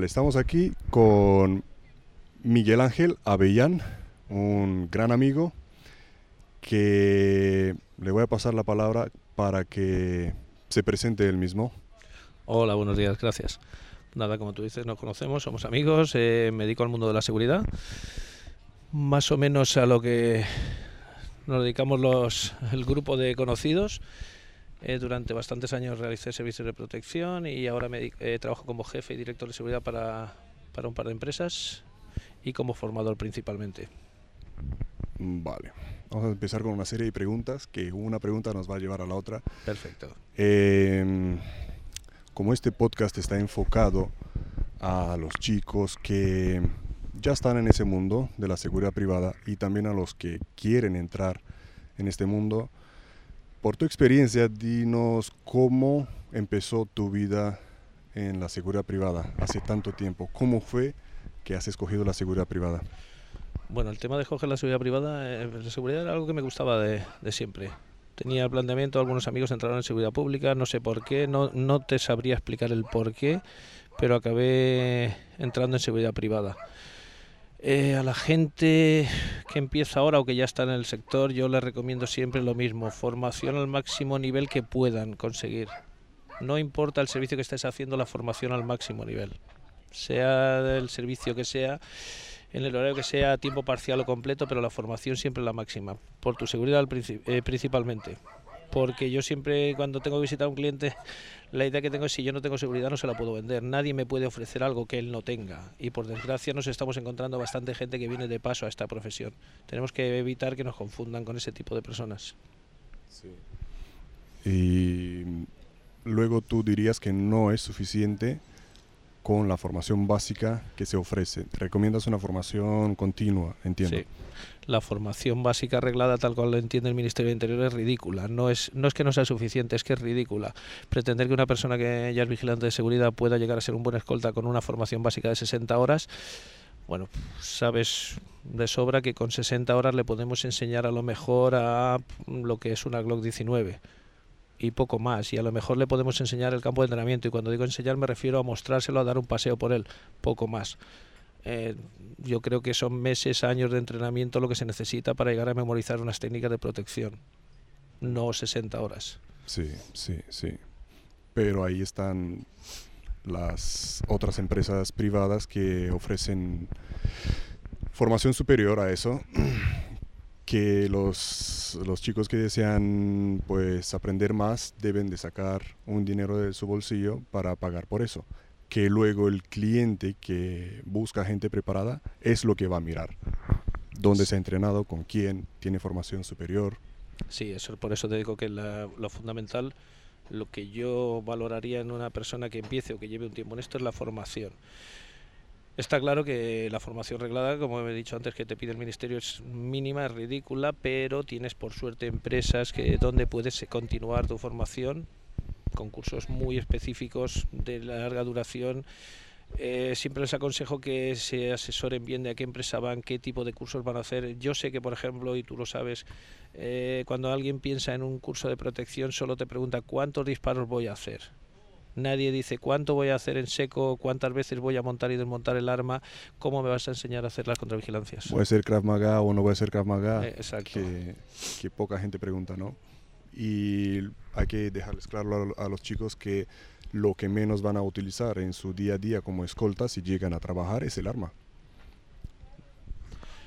Estamos aquí con Miguel Ángel Avellán, un gran amigo que le voy a pasar la palabra para que se presente él mismo. Hola, buenos días, gracias. Nada, como tú dices, nos conocemos, somos amigos, eh, me dedico al mundo de la seguridad, más o menos a lo que nos dedicamos los, el grupo de conocidos. Eh, durante bastantes años realicé servicios de protección y ahora me eh, trabajo como jefe y director de seguridad para, para un par de empresas y como formador principalmente. Vale. Vamos a empezar con una serie de preguntas que una pregunta nos va a llevar a la otra. Perfecto. Eh, como este podcast está enfocado a los chicos que ya están en ese mundo de la seguridad privada y también a los que quieren entrar en este mundo, por tu experiencia, dinos cómo empezó tu vida en la seguridad privada hace tanto tiempo. ¿Cómo fue que has escogido la seguridad privada? Bueno, el tema de escoger la seguridad privada, eh, la seguridad era algo que me gustaba de, siempre. Tenía el planteamiento, algunos amigos entraron en seguridad pública, no sé por qué, no, no te sabría explicar el por qué, pero acabé entrando en seguridad privada. Eh, a la gente que empieza ahora o que ya está en el sector, yo les recomiendo siempre lo mismo, formación al máximo nivel que puedan conseguir. No importa el servicio que estés haciendo, la formación al máximo nivel. Sea del servicio que sea, en el horario que sea, tiempo parcial o completo, pero la formación siempre la máxima, por tu seguridad eh, principalmente. Porque yo siempre, cuando tengo que visitar a un cliente, la idea que tengo es si yo no tengo seguridad no se la puedo vender. Nadie me puede ofrecer algo que él no tenga. Y por desgracia nos estamos encontrando bastante gente que viene de paso a esta profesión. Tenemos que evitar que nos confundan con ese tipo de personas. Sí. Y luego tú dirías que no es suficiente con la formación básica que se ofrece. recomiendas una formación continua, entiendo. Sí. La formación básica arreglada tal cual lo entiende el Ministerio de Interior es ridícula. No es, no es que no sea suficiente, es que es ridícula. Pretender que una persona que ya es vigilante de seguridad pueda llegar a ser un buen escolta con una formación básica de 60 horas, bueno, sabes de sobra que con 60 horas le podemos enseñar a lo mejor a lo que es una Glock 19 y poco más. Y a lo mejor le podemos enseñar el campo de entrenamiento. Y cuando digo enseñar me refiero a mostrárselo, a dar un paseo por él, poco más. Eh, yo creo que son meses, años de entrenamiento lo que se necesita para llegar a memorizar unas técnicas de protección, no 60 horas. Sí, sí, sí. Pero ahí están las otras empresas privadas que ofrecen formación superior a eso que los, los, chicos que desean pues aprender más deben de sacar un dinero de su bolsillo para pagar por eso que luego el cliente que busca gente preparada es lo que va a mirar. Dónde se ha entrenado con quién tiene formación superior sí eso por eso te digo que lo fundamental lo que yo valoraría en una persona que empiece o que lleve un tiempo en esto es la formación. Está claro que la formación reglada, como he dicho antes, que te pide el ministerio es mínima, es ridícula, pero tienes por suerte empresas que donde puedes continuar tu formación con cursos muy específicos de larga duración. Eh, siempre les aconsejo que se asesoren bien de a qué empresa van, qué tipo de cursos van a hacer. Yo sé que, por ejemplo, y tú lo sabes, eh, cuando alguien piensa en un curso de protección solo te pregunta cuántos disparos voy a hacer Nadie dice cuánto voy a hacer en seco, cuántas veces voy a montar y desmontar el arma, cómo me vas a enseñar a hacer las contravigilancias. Voy a ser Krav Maga o no voy a ser Krav Maga, eh, exacto. Que, que, poca gente pregunta, ¿no? Y hay que dejarles claro a, a los chicos que lo que menos van a utilizar en su día a día como escolta si llegan a trabajar es el arma.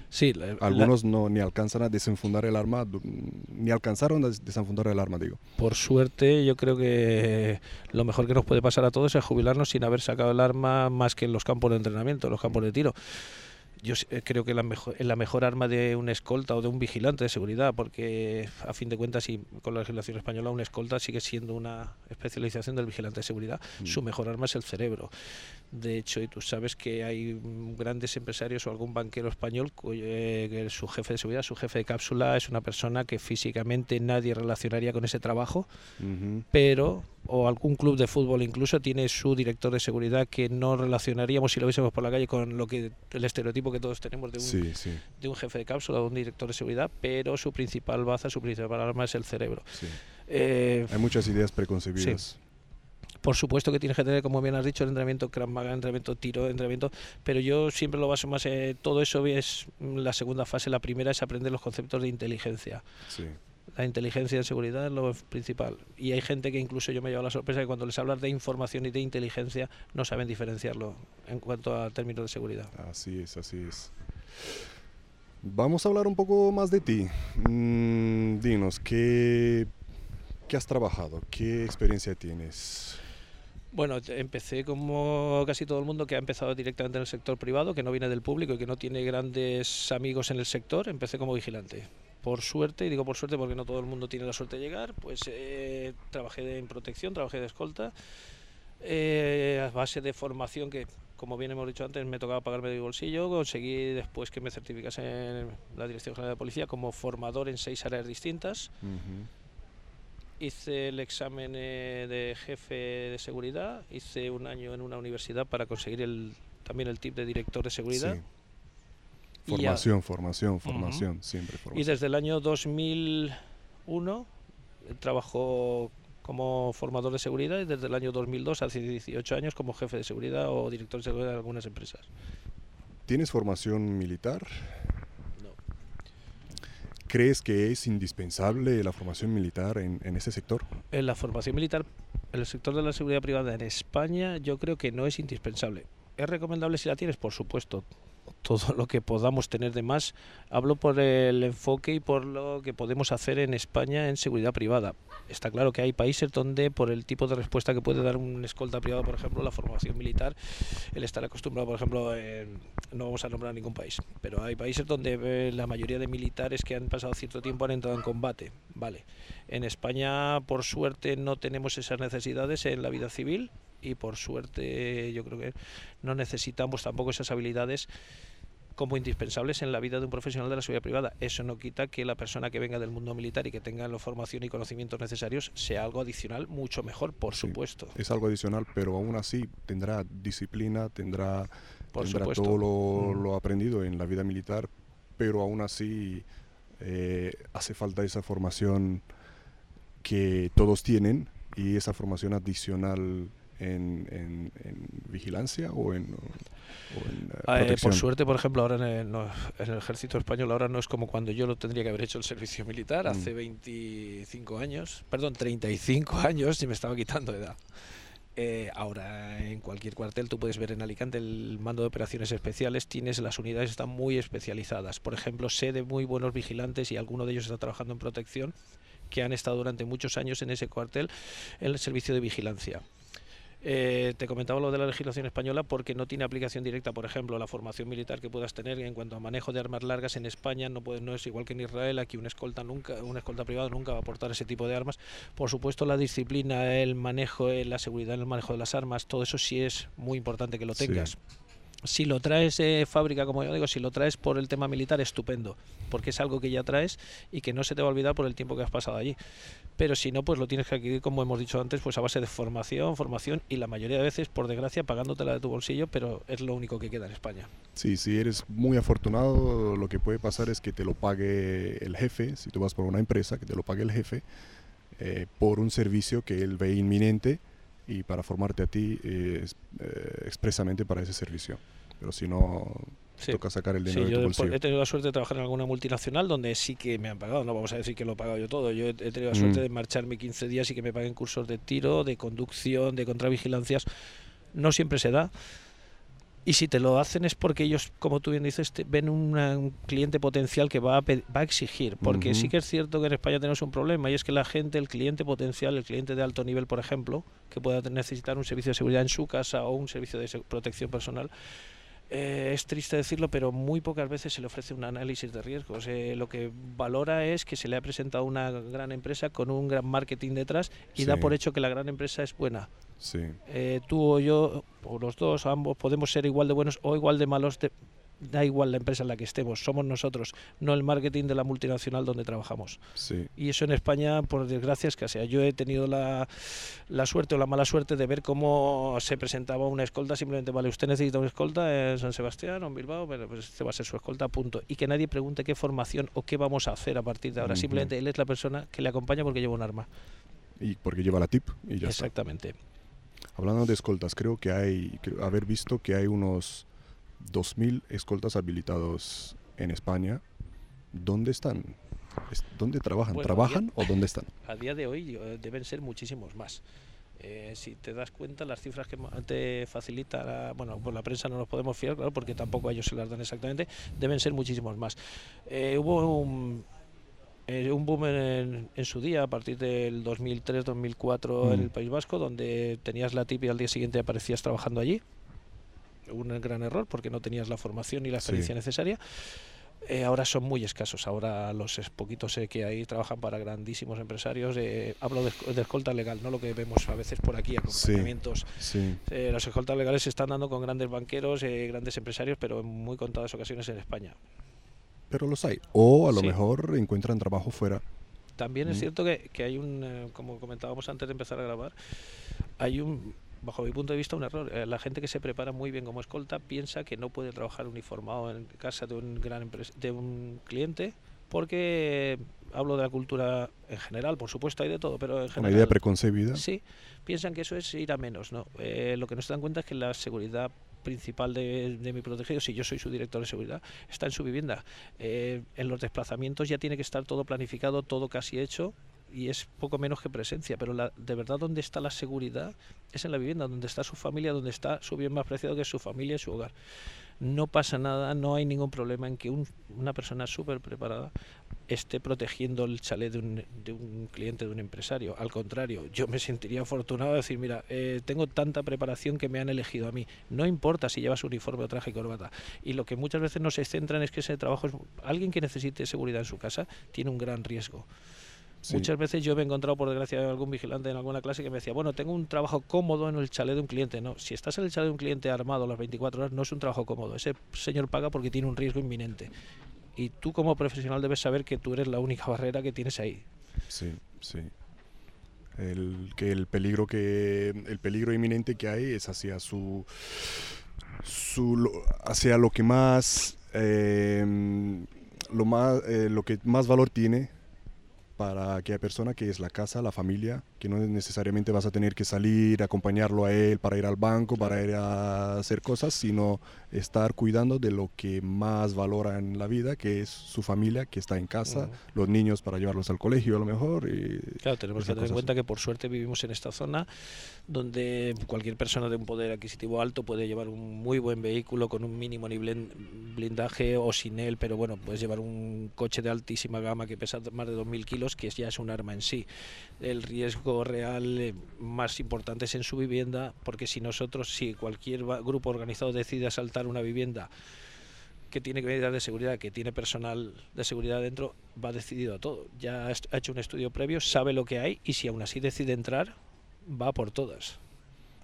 Sí, Algunos no ni alcanzan a desenfundar el arma, ni alcanzaron a desenfundar el arma, digo. Por suerte, yo creo que lo mejor que nos puede pasar a todos es jubilarnos sin haber sacado el arma más que en los campos de entrenamiento, en los campos de tiro yo eh, creo que la mejor, la mejor arma de un escolta o de un vigilante de seguridad, porque a fin de cuentas, y con la legislación española, un escolta sigue siendo una especialización del vigilante de seguridad. Mm. Su mejor arma es el cerebro. De hecho, y tú sabes que hay grandes empresarios o algún banquero español cuyo, eh, su jefe de seguridad, su jefe de cápsula, es una persona que físicamente nadie relacionaría con ese trabajo, pero o algún club de fútbol incluso tiene su director de seguridad que no relacionaríamos si lo viésemos por la calle con lo que el estereotipo que todos tenemos de un, De un jefe de cápsula, de un director de seguridad, pero su principal baza, su principal arma es el cerebro. Eh, Hay muchas ideas preconcebidas. Por supuesto que tienes que tener, como bien has dicho, el entrenamiento Krav Maga, entrenamiento tiro, entrenamiento, pero yo siempre lo baso más en todo eso es la segunda fase, la primera es aprender los conceptos de inteligencia. Sí. La inteligencia en seguridad es lo principal. Y hay gente que incluso yo me he llevado la sorpresa que cuando les hablas de información y de inteligencia no saben diferenciarlo en cuanto a términos de seguridad. Así es, así es. Vamos a hablar un poco más de ti. Mm, dinos, ¿qué, ¿qué has trabajado? ¿Qué experiencia tienes? Bueno, empecé como casi todo el mundo que ha empezado directamente en el sector privado, que no viene del público y que no tiene grandes amigos en el sector, empecé como vigilante. Por suerte, y digo por suerte porque no todo el mundo tiene la suerte de llegar, pues eh, trabajé en protección, trabajé de escolta, eh, a base de formación que, como bien hemos dicho antes, me tocaba pagarme de mi bolsillo, conseguí después que me certificase en la Dirección General de Policía como formador en seis áreas distintas. Hice el examen eh, de jefe de seguridad, hice un año en una universidad para conseguir el, también el tip de director de seguridad. Sí. Formación, formación, formación, siempre Y desde el año 2001 eh, trabajo como formador de seguridad y desde el año 2002, hace 18 años, como jefe de seguridad o director de seguridad de algunas empresas. ¿Tienes formación militar? No. ¿Crees que es indispensable la formación militar en, en ese sector? En la formación militar, en el sector de la seguridad privada en España, yo creo que no es indispensable. ¿Es recomendable si la tienes? Por supuesto. Todo lo que podamos tener de más. Hablo por el enfoque y por lo que podemos hacer en España en seguridad privada. Está claro que hay países donde, por el tipo de respuesta que puede dar un escolta privado, por ejemplo, la formación militar, el estar acostumbrado, por ejemplo, en- no vamos a nombrar ningún país, pero hay países donde eh, la mayoría de militares que han pasado cierto tiempo han entrado en combate. Vale. En España, por suerte, no tenemos esas necesidades en la vida civil y por suerte yo creo que no necesitamos tampoco esas habilidades como indispensables en la vida de un profesional de la seguridad privada. Eso no quita que la persona que venga del mundo militar y que tenga la formación y conocimientos necesarios sea algo adicional mucho mejor, por Sí. supuesto. Es algo adicional, pero aún así tendrá disciplina, tendrá, Por tendrá supuesto. todo lo, Mm. lo aprendido en la vida militar, pero aún así eh, hace falta esa formación que todos tienen y esa formación adicional en, en- en vigilancia o en, o en, eh, Ah, eh, protección. por suerte, por ejemplo, ahora en el, no, en el ejército español ahora no es como cuando yo lo tendría que haber hecho el servicio militar Mm. hace 25 años, perdón, 35 años y me estaba quitando edad. Eh, ahora en cualquier cuartel tú puedes ver en Alicante el mando de operaciones especiales, tienes las unidades están muy especializadas. Por ejemplo, sé de muy buenos vigilantes y alguno de ellos está trabajando en protección que han estado durante muchos años en ese cuartel en el servicio de vigilancia. Eh, te comentaba lo de la legislación española porque no tiene aplicación directa, por ejemplo, la formación militar que puedas tener en cuanto a manejo de armas largas en España no puede, no es igual que en Israel, aquí un escolta nunca, una escolta privado nunca va a aportar ese tipo de armas. Por supuesto, la disciplina, el manejo, eh, la seguridad en el manejo de las armas, todo eso sí es muy importante que lo Sí. tengas. Si lo traes de fábrica, como yo digo, si lo traes por el tema militar, estupendo, porque es algo que ya traes y que no se te va a olvidar por el tiempo que has pasado allí. Pero si no, pues lo tienes que adquirir, como hemos dicho antes, pues a base de formación, formación y la mayoría de veces, por desgracia, pagándotela de tu bolsillo, pero es lo único que queda en España. Sí, si eres muy afortunado, lo que puede pasar es que te lo pague el jefe, si tú vas por una empresa, que te lo pague el jefe eh, por un servicio que él ve inminente y para formarte a ti eh, eh, expresamente para ese servicio. Pero si no, Sí. toca sacar el Sí, dinero de yo tu de- bolsillo. he tenido la suerte de trabajar en alguna multinacional donde sí que me han pagado, no vamos a decir que lo he pagado yo todo. Yo he, tenido la suerte Mm. de marcharme 15 días y que me paguen cursos de tiro, de conducción, de contravigilancias. No siempre se da. Y si te lo hacen es porque ellos, como tú bien dices, te- ven una- un cliente potencial que va a, va a exigir. Porque Ujú. sí que es cierto que en España tenemos un problema y es que la gente, el cliente potencial, el cliente de alto nivel, por ejemplo, que pueda necesitar un servicio de seguridad en su casa o un servicio de protección personal, eh, es triste decirlo, pero muy pocas veces se le ofrece un análisis de riesgos. Eh, lo que valora es que se le ha presentado una gran empresa con un gran marketing detrás y da por hecho que la gran empresa es buena. Sí, Eh, tú o yo, o los dos, ambos, podemos ser igual de buenos o igual de malos. de- da igual la empresa en la que estemos, somos nosotros, no el marketing de la multinacional donde trabajamos. sí. Y eso en España, por desgracia, es que sea. Yo he tenido la, la suerte o la mala suerte de ver cómo se presentaba una escolta. Simplemente, vale, usted necesita una escolta en San Sebastián o en Bilbao, pero pues este va a ser su escolta, punto. Y que nadie pregunte qué formación o qué vamos a hacer a partir de ahora. Simplemente él es la persona que le acompaña porque lleva un arma. Y porque lleva la tip y ya está. Exactamente. Hablando de escoltas, creo que hay, creo haber visto que hay unos 2.000 escoltas habilitados en España. ¿Dónde están? Es- ¿Dónde trabajan? Bueno, ¿Trabajan o dónde están? A día de hoy eh, deben ser muchísimos más. Eh, si te das cuenta, las cifras que te facilita, la- bueno, por la prensa no nos podemos fiar, claro, porque tampoco a ellos se las dan exactamente, deben ser muchísimos más. Eh, hubo un, eh, un boom en, en su día, a partir del 2003-2004 en Mm. el País Vasco, donde tenías la tip y al día siguiente aparecías trabajando allí. Un gran error, porque no tenías la formación ni la Sí. experiencia necesaria. Eh, ahora son muy escasos. Ahora los es- poquitos eh, que hay trabajan para grandísimos empresarios. eh, hablo de, de escolta legal, no lo que vemos a veces por aquí, Sí. acompañamientos. Sí, Eh, las escoltas legales se están dando con grandes banqueros, eh, grandes empresarios, pero en muy contadas ocasiones en España. pero los hay. O a lo Sí. mejor encuentran trabajo fuera. También es Mm. cierto que, que hay un, eh, como comentábamos antes de empezar a grabar, hay un, bajo mi punto de vista, un error. Eh, la gente que se prepara muy bien como escolta piensa que no puede trabajar uniformado en casa de un gran de un cliente porque hablo de la cultura en general, por supuesto hay de todo, pero en Una general idea preconcebida. Sí, piensan que eso es ir a menos, ¿no? Eh, lo que no se dan cuenta es que la seguridad principal de, de mi protegido, si yo soy su director de seguridad, está en su vivienda. Eh, en los desplazamientos ya tiene que estar todo planificado, todo casi hecho y es poco menos que presencia, pero la, de verdad donde está la seguridad es en la vivienda, donde está su familia, donde está su bien más preciado que su familia y su hogar. No pasa nada, no hay ningún problema en que un- una persona súper preparada esté protegiendo el chalet de un, de un cliente, de un empresario. Al contrario, yo me sentiría afortunado de decir, mira, eh, tengo tanta preparación que me han elegido a mí. No importa si llevas uniforme o traje y corbata. Y lo que muchas veces no se centran es que ese trabajo es... Alguien que necesite seguridad en su casa tiene un gran riesgo. Sí. Muchas veces yo me he encontrado, por desgracia, algún vigilante en alguna clase que me decía, bueno, tengo un trabajo cómodo en el chalet de un cliente. No, si estás en el chalet de un cliente armado las 24 horas, no es un trabajo cómodo. Ese señor paga porque tiene un riesgo inminente. Y tú como profesional debes saber que tú eres la única barrera que tienes ahí. Sí, sí. El, que el peligro que el peligro inminente que hay es hacia su, su hacia lo que más eh, lo más eh, lo que más valor tiene para aquella persona que es la casa, la familia, que no necesariamente vas a tener que salir, acompañarlo a él para ir al banco, para ir a hacer cosas, sino estar cuidando de lo que más valora en la vida, que es su familia, que está en casa, Ujú. los niños para llevarlos al colegio a lo mejor. Y, Claro, tenemos que tener en cuenta que por suerte vivimos en esta zona donde cualquier persona de un poder adquisitivo alto puede llevar un muy buen vehículo con un mínimo nivel blindaje o sin él, pero bueno, puedes llevar un coche de altísima gama que pesa más de 2.000 kilos, que ya es un arma en sí. El riesgo real eh, más importante es en su vivienda, porque si nosotros, si cualquier grupo organizado decide asaltar una vivienda, que tiene medidas de seguridad, que tiene personal de seguridad dentro, va decidido a todo. Ya ha hecho un estudio previo, sabe lo que hay y si aún así decide entrar, va por todas.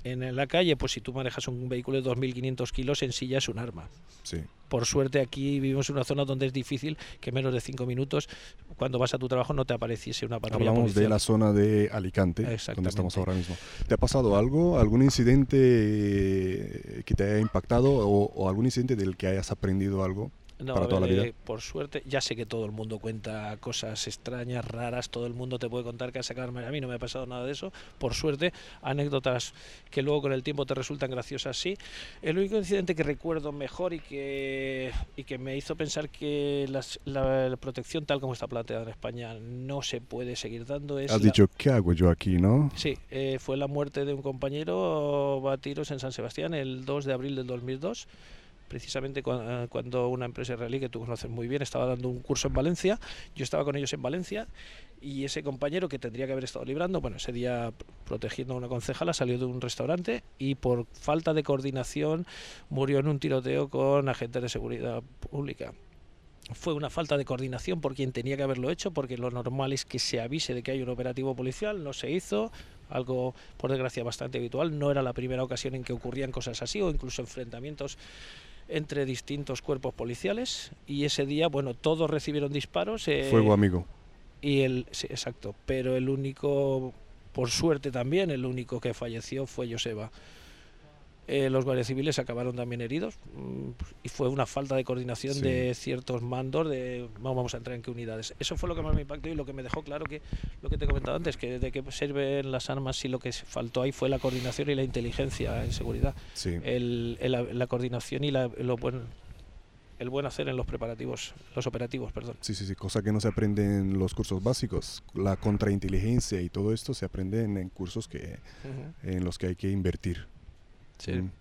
En la calle, pues si tú manejas un vehículo de 2.500 kilos, en sí ya es un arma. sí. Por suerte aquí vivimos en una zona donde es difícil que menos de 5 minutos, cuando vas a tu trabajo, no te apareciese una patrulla Hablamos de la zona de Alicante, donde estamos ahora mismo. ¿Te ha pasado algo, algún incidente eh, que te haya impactado o, o algún incidente del que hayas aprendido algo? No, para toda la ver, vida. eh, por suerte, ya sé que todo el mundo cuenta cosas extrañas, raras, todo el mundo te puede contar que ha sacado A mí no me ha pasado nada de eso. Por suerte, anécdotas que luego con el tiempo te resultan graciosas, sí. El único incidente que recuerdo mejor y que, y que me hizo pensar que las- la, la protección tal como está planteada en España no se puede seguir dando es... Has la- dicho, ¿qué hago yo aquí, no? Sí, eh, fue la muerte de un compañero a tiros en San Sebastián el 2 de abril del 2002, precisamente eh, cuando una empresa israelí que tú conoces muy bien estaba dando un curso en Valencia, yo estaba con ellos en Valencia y ese compañero que tendría que haber estado librando, bueno, ese día pr- protegiendo a una concejala salió de un restaurante y por falta de coordinación murió en un tiroteo con agentes de seguridad pública. Fue una falta de coordinación por quien tenía que haberlo hecho, porque lo normal es que se avise de que hay un operativo policial, no se hizo, algo por desgracia bastante habitual, no era la primera ocasión en que ocurrían cosas así o incluso enfrentamientos entre distintos cuerpos policiales y ese día, bueno, todos recibieron disparos eh, Fuego amigo. y el sí, exacto, pero el único por suerte también el único que falleció fue Joseba. Eh, los guardias civiles acabaron también heridos mm, y fue una falta de coordinación de ciertos mandos de vamos a entrar en qué unidades. Eso fue lo que más me impactó y lo que me dejó claro que lo que te he comentado antes, que de qué sirven las armas si lo que faltó ahí fue la coordinación y la inteligencia en seguridad. El, la coordinación y la, lo bueno el buen hacer en los preparativos, los operativos, perdón. Sí, sí, sí, cosa que no se aprende en los cursos básicos. La contrainteligencia y todo esto se aprende en, cursos que, en los que hay que invertir. Sí. Mm.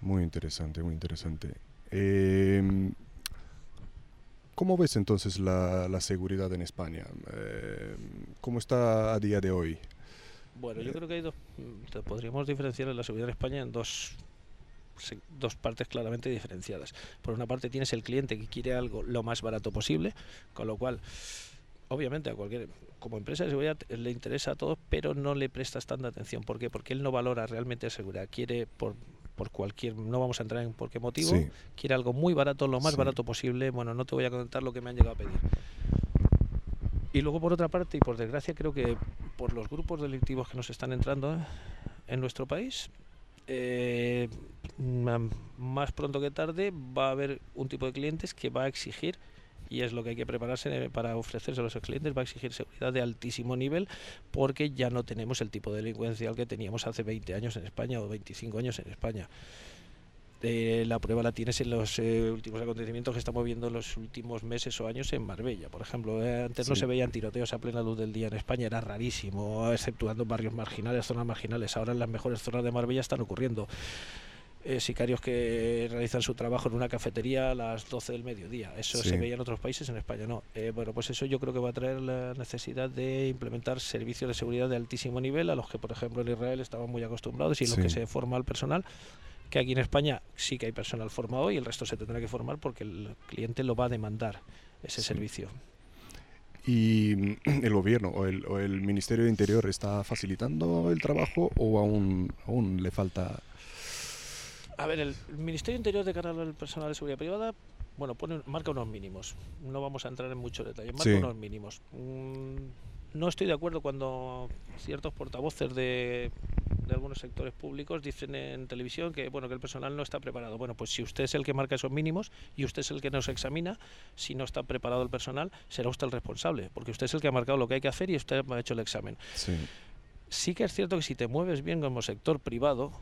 Muy interesante, muy interesante. Em, ¿Cómo ves entonces la, la seguridad en España? Em, ¿Cómo está a día de hoy? Bueno, yo creo que hay dos, podríamos diferenciar la seguridad en España en dos dos partes claramente diferenciadas. Por una parte tienes el cliente que quiere algo lo más barato posible, con lo cual obviamente a cualquier como empresa de seguridad le interesa a todos, pero no le prestas tanta atención. ¿Por qué? Porque él no valora realmente la seguridad. Quiere por por cualquier, no vamos a entrar en por qué motivo, quiere algo muy barato, lo más barato posible. Bueno, no te voy a contar lo que me han llegado a pedir. Y luego por otra parte, y por desgracia creo que por los grupos delictivos que nos están entrando en nuestro país, eh, más pronto que tarde va a haber un tipo de clientes que va a exigir y es lo que hay que prepararse para ofrecerse a los clientes, va a exigir seguridad de altísimo nivel porque ya no tenemos el tipo de delincuencial que teníamos hace 20 años en España o 25 años en España. Eh, la prueba la tienes en los eh, últimos acontecimientos que estamos viendo en los últimos meses o años en Marbella, por ejemplo. Eh, antes no se veían tiroteos a plena luz del día en España, era rarísimo, exceptuando barrios marginales, zonas marginales. Ahora en las mejores zonas de Marbella están ocurriendo. Sicarios que realizan su trabajo en una cafetería a las 12 del mediodía. Eso se veía en otros países, en España no. bueno, pues eso yo creo que va a traer la necesidad de implementar servicios de seguridad de altísimo nivel a los que, por ejemplo, en Israel estaban muy acostumbrados y en los que se forma el personal que aquí en España sí que hay personal formado y el resto se tendrá que formar porque el cliente lo va a demandar ese servicio. ¿Y el gobierno o el, o el, Ministerio de Interior está facilitando el trabajo o aún, aún le falta? A ver, el Ministerio Interior de cara al personal de seguridad privada, bueno, pone, marca unos mínimos. No vamos a entrar en mucho detalle, marca unos mínimos. Mm, no estoy de acuerdo cuando ciertos portavoces de de algunos sectores públicos dicen en televisión que bueno que el personal no está preparado. Bueno, pues si usted es el que marca esos mínimos y usted es el que nos examina, si no está preparado el personal, será usted el responsable, porque usted es el que ha marcado lo que hay que hacer y usted ha hecho el examen. Sí. Sí que es cierto que si te mueves bien como sector privado,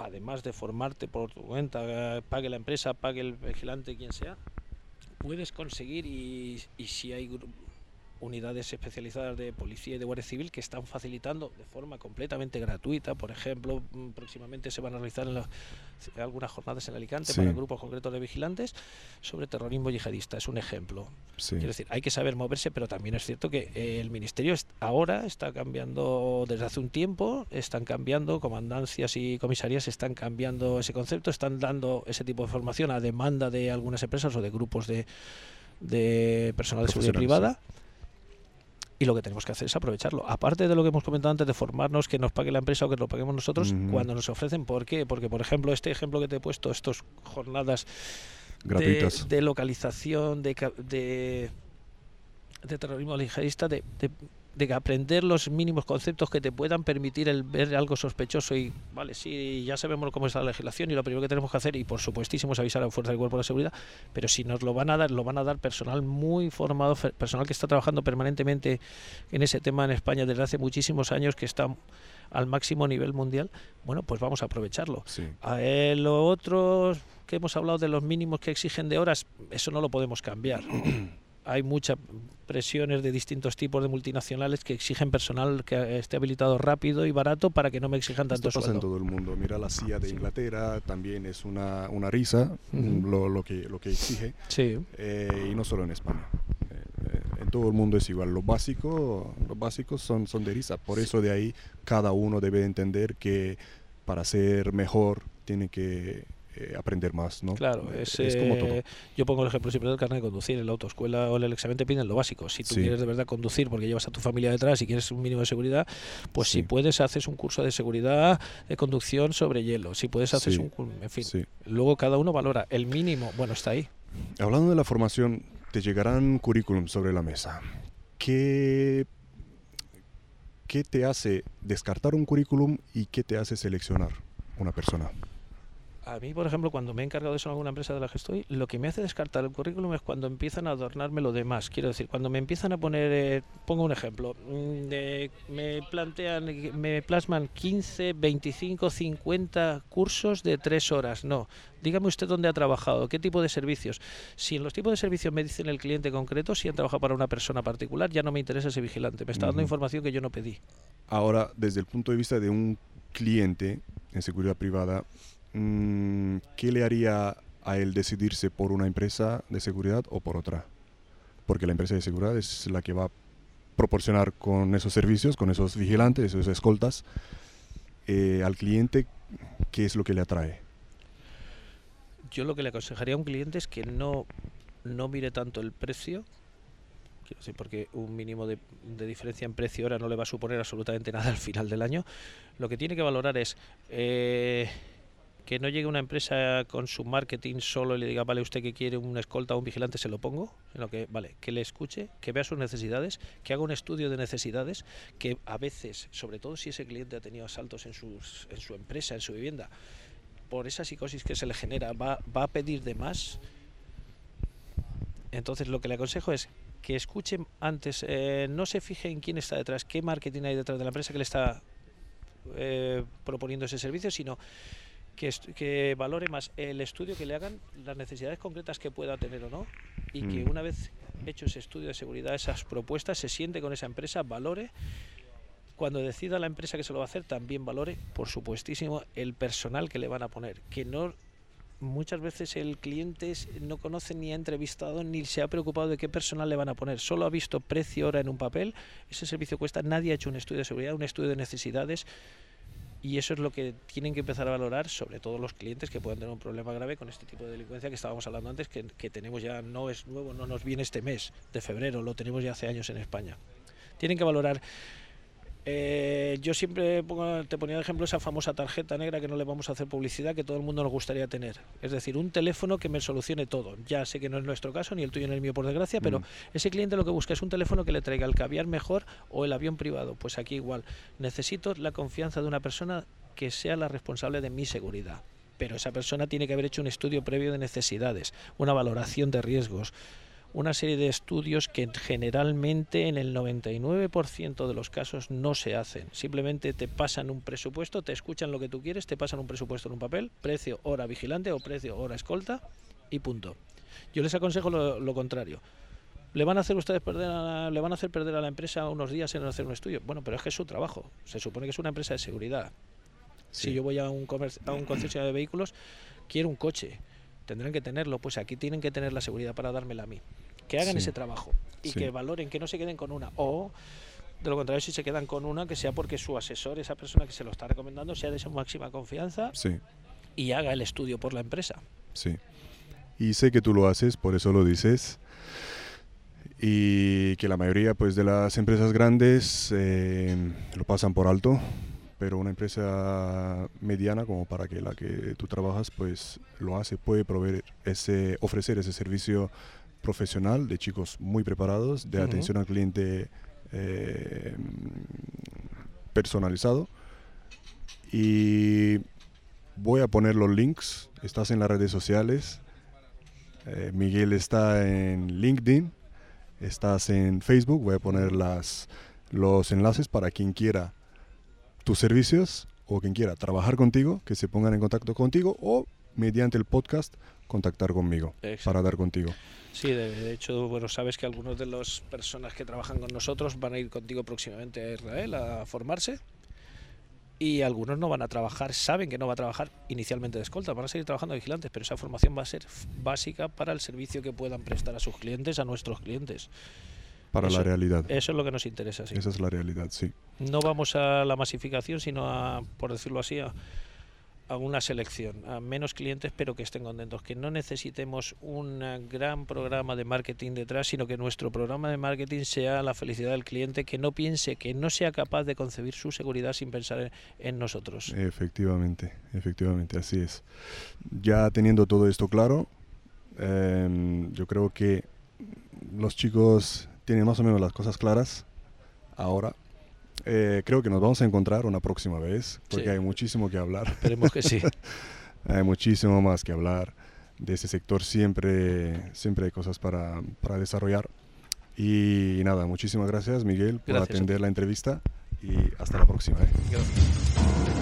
además de formarte por tu cuenta, pague la empresa, pague el vigilante, quien sea, puedes conseguir y, y si hay unidades especializadas de policía y de guardia civil que están facilitando de forma completamente gratuita. Por ejemplo, mm, próximamente se van a realizar algunas jornadas en Alicante para grupos concretos de vigilantes sobre terrorismo yihadista. Es un ejemplo. Quiero decir, hay que saber moverse, pero también es cierto que eh, el Ministerio ahora está cambiando desde hace un tiempo, están cambiando, comandancias y comisarías están cambiando ese concepto, están dando ese tipo de formación a demanda de algunas empresas o de grupos de, de personal de seguridad privada y lo que tenemos que hacer es aprovecharlo. Aparte de lo que hemos comentado antes de formarnos, que nos pague la empresa o que lo paguemos nosotros, cuando nos ofrecen, ¿por qué? Porque, por ejemplo, este ejemplo que te he puesto, estas jornadas gratuitas de, localización, de, de, terrorismo ligerista, de, de aprender los mínimos conceptos que te puedan permitir el ver algo sospechoso y vale sí ya sabemos cómo está la legislación y lo primero que tenemos que hacer y por supuestísimo es avisar a la fuerza del cuerpo de seguridad pero si nos lo van a dar lo van a dar personal muy formado personal que está trabajando permanentemente en ese tema en España desde hace muchísimos años que está al máximo nivel mundial bueno pues vamos a aprovecharlo. A lo otro que hemos hablado de los mínimos que exigen de horas eso no lo podemos cambiar hay muchas presiones de distintos tipos de multinacionales que exigen personal que esté habilitado rápido y barato para que no me exijan tanto Esto pasa en todo el mundo. Mira la CIA de Inglaterra, también es una, una risa lo, lo, que, lo que exige. Sí. Eh, y no solo en España. Eh, en todo el mundo es igual. Lo básico, los básicos son, son de risa. Por eso de ahí cada uno debe entender que para ser mejor tiene que eh, aprender más, ¿no? Claro, es, como todo. Yo pongo el ejemplo siempre del carnet de conducir. En la autoescuela o en el examen te piden lo básico. Si tú quieres de verdad conducir porque llevas a tu familia detrás y quieres un mínimo de seguridad, pues si puedes haces un curso de seguridad de conducción sobre hielo. Si puedes haces un... En fin, luego cada uno valora. El mínimo, bueno, está ahí. Hablando de la formación, te llegarán currículum sobre la mesa. ¿Qué ¿qué te hace descartar un currículum y qué te hace seleccionar una persona? A mí, por ejemplo, cuando me he encargado de eso en alguna empresa de la que estoy, lo que me hace descartar el currículum es cuando empiezan a adornarme lo demás. Quiero decir, cuando me empiezan a poner, eh, pongo un ejemplo, de- me plantean, me plasman 15, 25, 50 cursos de tres horas. No, dígame usted dónde ha trabajado, qué tipo de servicios. Si en los tipos de servicios me dicen el cliente concreto, si han trabajado para una persona particular, ya no me interesa ese vigilante. Me está dando información que yo no pedí. Ahora, desde el punto de vista de un cliente en seguridad privada, ¿qué le haría a él decidirse por una empresa de seguridad o por otra? Porque la empresa de seguridad es la que va a proporcionar con esos servicios, con esos vigilantes, esos escoltas, eh, al cliente, ¿qué es lo que le atrae? Yo lo que le aconsejaría a un cliente es que no, no mire tanto el precio, quiero decir, porque un mínimo de, de diferencia en precio ahora no le va a suponer absolutamente nada al final del año. Lo que tiene que valorar es eh, que no llegue una empresa con su marketing solo y le diga, vale, usted que quiere un escolta o un vigilante, se lo pongo, sino que, vale, que le escuche, que vea sus necesidades, que haga un estudio de necesidades, que a veces, sobre todo si ese cliente ha tenido asaltos en, sus, en su empresa, en su vivienda, por esa psicosis que se le genera, va, va a pedir de más. Entonces lo que le aconsejo es que escuche antes, eh, no se fije en quién está detrás, qué marketing hay detrás de la empresa que le está eh, proponiendo ese servicio, sino que, que valore más el estudio que le hagan, las necesidades concretas que pueda tener o no, y que Mm. una vez hecho ese estudio de seguridad, esas propuestas, se siente con esa empresa, valore cuando decida la empresa que se lo va a hacer, también valore, por supuestísimo, el personal que le van a poner. Que no muchas veces el cliente no conoce ni ha entrevistado ni se ha preocupado de qué personal le van a poner. Solo ha visto precio hora en un papel. Ese servicio cuesta. Nadie ha hecho un estudio de seguridad, un estudio de necesidades. Y eso es lo que tienen que empezar a valorar, sobre todo los clientes que puedan tener un problema grave con este tipo de delincuencia que estábamos hablando antes, que, que tenemos ya, no es nuevo, no nos viene este mes de febrero, lo tenemos ya hace años en España. Tienen que valorar eh, yo siempre pongo- te ponía de ejemplo esa famosa tarjeta negra que no le vamos a hacer publicidad que todo el mundo nos gustaría tener. Es decir, un teléfono que me solucione todo. Ya sé que no es nuestro caso, ni el tuyo ni el mío por desgracia, pero Mm. ese cliente lo que busca es un teléfono que le traiga el caviar mejor o el avión privado. Pues aquí igual. Necesito la confianza de una persona que sea la responsable de mi seguridad. Pero esa persona tiene que haber hecho un estudio previo de necesidades, una valoración de riesgos, una serie de estudios que generalmente en el 99% de los casos no se hacen. Simplemente te pasan un presupuesto, te escuchan lo que tú quieres, te pasan un presupuesto en un papel, precio hora vigilante o precio hora escolta y punto. Yo les aconsejo lo, lo contrario. ¿Le van a hacer ustedes perder a la, le van a hacer perder a la empresa unos días en hacer un estudio? Bueno, pero es que es su trabajo. Se supone que es una empresa de seguridad. Si yo voy a un, comer- a un concesionario de vehículos, quiero un coche. Tendrán que tenerlo, pues aquí tienen que tener la seguridad para dármela a mí. Que hagan Sí. ese trabajo y Sí. que valoren, que no se queden con una. O, de lo contrario, si se quedan con una, que sea porque su asesor, esa persona que se lo está recomendando, sea de su máxima confianza Sí, y haga el estudio por la empresa. sí. Y sé que tú lo haces, por eso lo dices. Y que la mayoría pues, de las empresas grandes eh, lo pasan por alto, pero una empresa mediana como para que la que tú trabajas pues lo hace, puede proveer ese, ofrecer ese servicio profesional de chicos muy preparados, de Ujú. atención al cliente eh, personalizado. Y voy a poner los links, estás en las redes sociales, eh, Miguel está en LinkedIn, estás en Facebook, voy a poner las, los enlaces para quien quiera tus servicios o quien quiera trabajar contigo, que se pongan en contacto contigo o mediante el podcast contactar conmigo para dar contigo. Sí, de, de hecho, bueno, sabes que algunos de las personas que trabajan con nosotros van a ir contigo próximamente a Israel a formarse y algunos no van a trabajar, saben que no va a trabajar inicialmente de escolta, van a seguir trabajando de vigilantes, pero esa formación va a ser básica para el servicio que puedan prestar a sus clientes, a nuestros clientes. Para la Eso- realidad. Eso es lo que nos interesa, sí. Esa es la realidad, sí. No vamos a la masificación, sino a, por decirlo así, a, a una selección, a menos clientes, pero que estén contentos. Que no necesitemos un eh, gran programa de marketing detrás, sino que nuestro programa de marketing sea la felicidad del cliente, que no piense, que no sea capaz de concebir su seguridad sin pensar en, en nosotros. Efectivamente, efectivamente, así es. Ya teniendo todo esto claro, em, yo creo que los chicos tienen más o menos las cosas claras ahora. Eh, creo que nos vamos a encontrar una próxima vez, porque Sí. hay muchísimo que hablar. Esperemos que sí. hay muchísimo más que hablar. De ese sector siempre, siempre hay cosas para, para desarrollar. Y nada, muchísimas gracias Miguel por Gracias atender la entrevista y hasta la próxima. ¿eh? Gracias.